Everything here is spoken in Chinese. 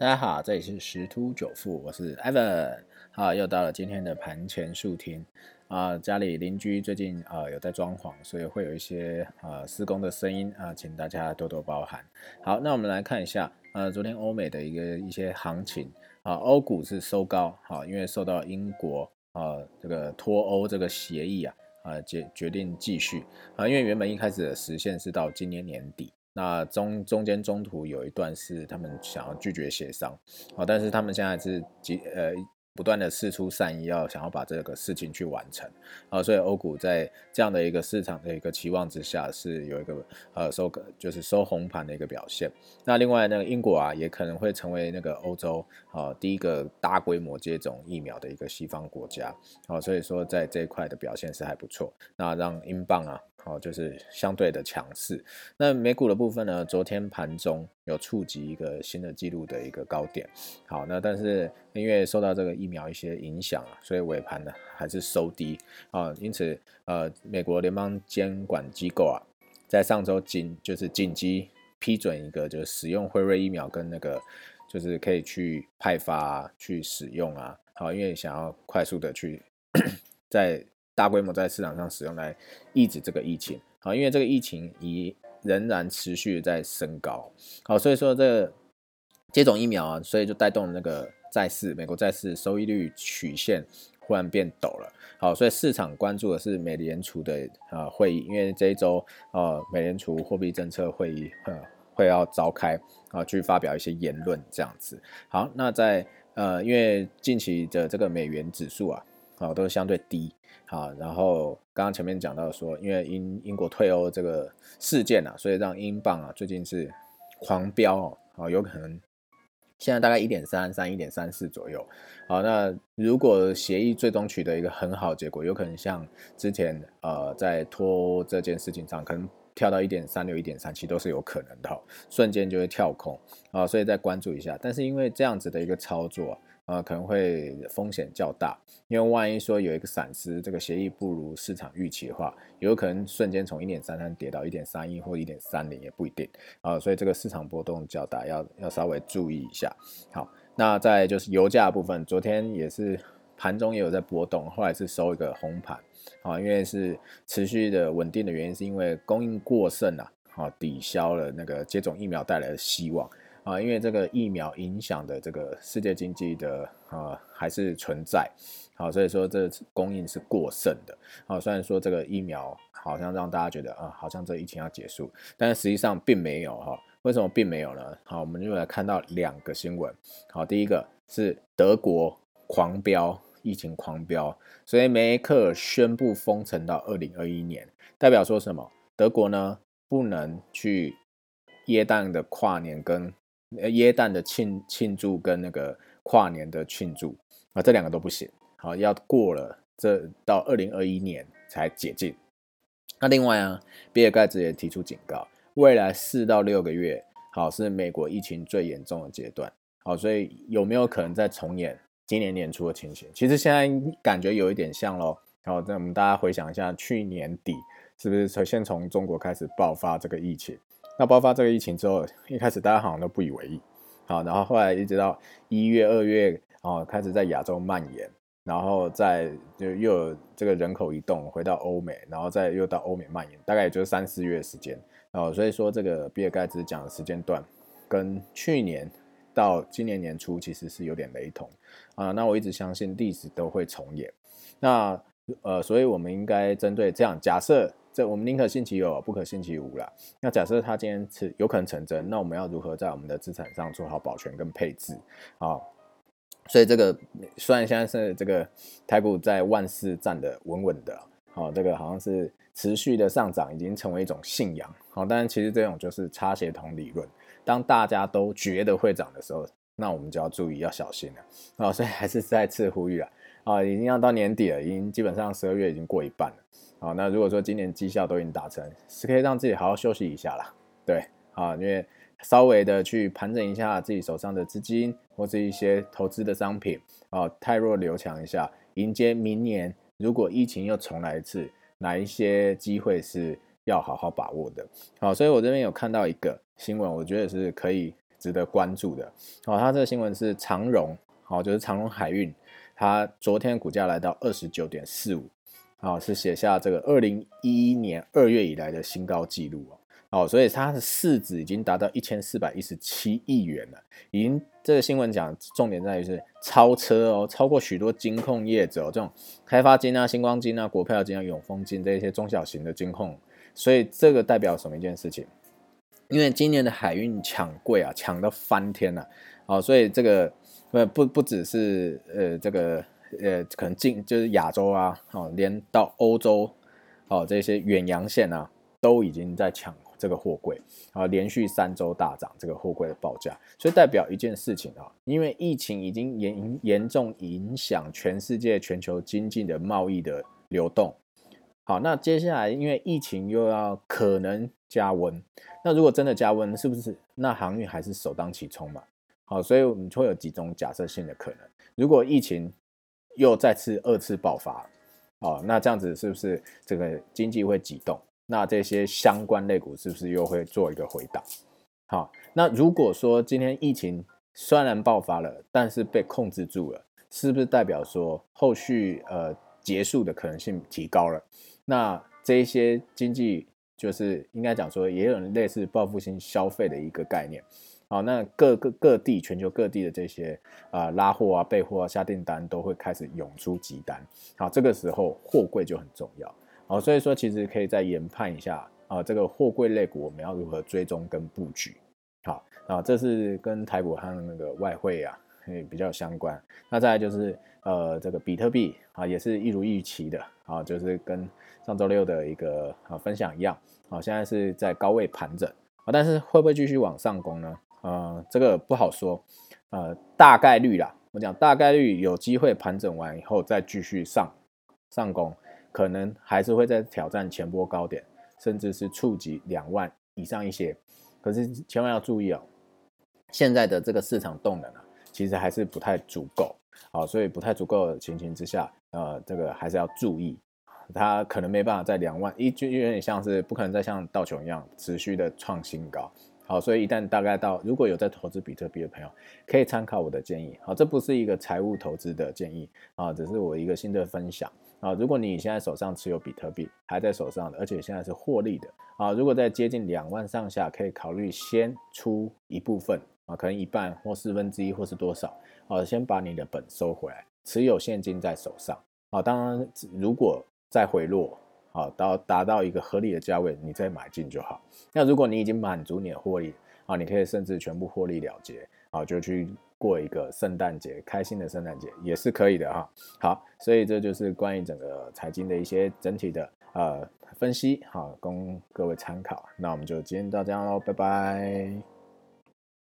大家好，这里是十突九富，我是 Evan。好，又到了今天的盘前速听啊，家里邻居最近啊有在装潢，所以会有一些啊施工的声音啊，请大家多多包涵。好，那我们来看一下，呃，昨天欧美的一个一些行情啊，欧股是收高，好，因为受到英国啊这个脱欧这个协议啊啊决决定继续啊，因为原本一开始的时限是到今年年底。那中中间中途有一段是他们想要拒绝协商，哦，但是他们现在是急呃不断的试出善意，要想要把这个事情去完成，啊，所以欧股在这样的一个市场的一个期望之下，是有一个呃收就是收红盘的一个表现。那另外那个英国啊，也可能会成为那个欧洲啊第一个大规模接种疫苗的一个西方国家，啊，所以说在这一块的表现是还不错。那让英镑啊。哦，就是相对的强势。那美股的部分呢？昨天盘中有触及一个新的纪录的一个高点。好，那但是因为受到这个疫苗一些影响啊，所以尾盘呢还是收低啊。因此，呃，美国联邦监管机构啊，在上周紧就是紧急批准一个，就是使用辉瑞疫苗跟那个就是可以去派发去使用啊。好，因为想要快速的去 在。大规模在市场上使用来抑制这个疫情，好，因为这个疫情已仍然持续在升高，好，所以说这接种疫苗啊，所以就带动那个债市，美国债市收益率曲线忽然变陡了，好，所以市场关注的是美联储的呃会议，因为这一周呃美联储货币政策会议呃会要召开啊，去发表一些言论这样子，好，那在呃因为近期的这个美元指数啊。啊，都是相对低，好，然后刚刚前面讲到说，因为英英国退欧这个事件啊，所以让英镑啊最近是狂飙哦，啊，有可能现在大概一点三三、一点三四左右，好，那如果协议最终取得一个很好结果，有可能像之前呃在脱欧这件事情上，可能跳到一点三六、一点三七都是有可能的，瞬间就会跳空啊，所以再关注一下，但是因为这样子的一个操作。呃，可能会风险较大，因为万一说有一个闪失，这个协议不如市场预期的话，有可能瞬间从一点三三跌到一点三一或一点三零也不一定啊，所以这个市场波动较大，要要稍微注意一下。好，那再就是油价部分，昨天也是盘中也有在波动，后来是收一个红盘啊，因为是持续的稳定的原因，是因为供应过剩啊，啊抵消了那个接种疫苗带来的希望。啊，因为这个疫苗影响的这个世界经济的啊还是存在，好，所以说这供应是过剩的。好，虽然说这个疫苗好像让大家觉得啊，好像这疫情要结束，但是实际上并没有哈。为什么并没有呢？好，我们就来看到两个新闻。好，第一个是德国狂飙疫情狂飙，所以梅克尔宣布封城到二零二一年，代表说什么？德国呢不能去耶诞的跨年跟，耶诞的庆庆祝跟那个跨年的庆祝啊，这两个都不行。好，要过了这到二零二一年才解禁。那另外啊，比尔盖茨也提出警告，未来四到六个月，好是美国疫情最严重的阶段。好，所以有没有可能再重演今年年初的情形？其实现在感觉有一点像喽。好，那我们大家回想一下，去年底是不是先从中国开始爆发这个疫情？那爆发这个疫情之后，一开始大家好像都不以为意，好，然后后来一直到一月、二月，哦，开始在亚洲蔓延，然后再就又有这个人口移动回到欧美，然后再又到欧美蔓延，大概也就是三四月时间，哦，所以说这个比尔盖茨讲的时间段跟去年到今年年初其实是有点雷同，啊，那我一直相信历史都会重演，那呃，所以我们应该针对这样假设。这我们宁可信其有，不可信其无啦。那假设它今天是有可能成真，那我们要如何在我们的资产上做好保全跟配置啊？所以这个虽然现在是这个台股在万事站的稳稳的，好，这个好像是持续的上涨，已经成为一种信仰。好，但是其实这种就是差协同理论。当大家都觉得会涨的时候，那我们就要注意要小心了。啊，所以还是再次呼吁啊，啊，已经要到年底了，已经基本上十二月已经过一半了。好，那如果说今年绩效都已经达成，是可以让自己好好休息一下啦。对，啊，因为稍微的去盘整一下自己手上的资金或是一些投资的商品，啊，太弱留强一下，迎接明年如果疫情又重来一次，哪一些机会是要好好把握的。好，所以我这边有看到一个新闻，我觉得是可以值得关注的。哦，它这个新闻是长荣，好，就是长荣海运，它昨天股价来到二十九点四五，啊，是写下这个二零一一年二月以来的新高纪录哦。哦，所以它的市值已经达到一千四百一十七亿元了，已经这个新闻讲重点在于是超车哦，超过许多金控业者哦这种开发金啊、星光金啊、国票金啊、永丰金这些中小型的金控，所以这个代表什么一件事情？因为今年的海运抢柜啊，抢到翻天了，哦，所以这个呃不不只是呃这个呃可能进就是亚洲啊，哦，连到欧洲哦这些远洋线啊都已经在抢。这个货柜啊，连续三周大涨，这个货柜的报价，所以代表一件事情啊，因为疫情已经严严重影响全世界全球经济的贸易的流动。好，那接下来因为疫情又要可能加温，那如果真的加温，是不是那航运还是首当其冲嘛？好，所以我们会有几种假设性的可能。如果疫情又再次二次爆发，哦，那这样子是不是这个经济会启动？那这些相关类股是不是又会做一个回档？好，那如果说今天疫情虽然爆发了，但是被控制住了，是不是代表说后续呃结束的可能性提高了？那这些经济就是应该讲说也有类似报复性消费的一个概念。好，那各个各地全球各地的这些啊拉货啊备货啊下订单都会开始涌出急单。好，这个时候货柜就很重要。好，所以说其实可以再研判一下啊，这个货柜类股我们要如何追踪跟布局。好啊，这是跟台股和那个外汇啊，也比较相关。那再来就是呃，这个比特币啊，也是一如预期的啊，就是跟上周六的一个啊分享一样啊，现在是在高位盘整啊，但是会不会继续往上攻呢？呃，这个不好说，呃，大概率啦，我讲大概率有机会盘整完以后再继续上上攻。可能还是会在挑战前波高点，甚至是触及两万以上一些。可是千万要注意哦，现在的这个市场动能啊，其实还是不太足够。好，所以不太足够的情形之下，呃，这个还是要注意，它可能没办法在两万一，就有点像是不可能再像道琼一样持续的创新高。好，所以一旦大概到，如果有在投资比特币的朋友，可以参考我的建议。好，这不是一个财务投资的建议啊，只是我一个新的分享啊。如果你现在手上持有比特币，还在手上的，而且现在是获利的啊，如果在接近两万上下，可以考虑先出一部分啊，可能一半或四分之一或是多少啊，先把你的本收回来，持有现金在手上啊。当然，如果再回落。好，到达到一个合理的价位，你再买进就好。那如果你已经满足你的获利，啊，你可以甚至全部获利了结，啊，就去过一个圣诞节，开心的圣诞节也是可以的哈。好，所以这就是关于整个财经的一些整体的呃分析，好，供各位参考。那我们就今天到这样喽，拜拜。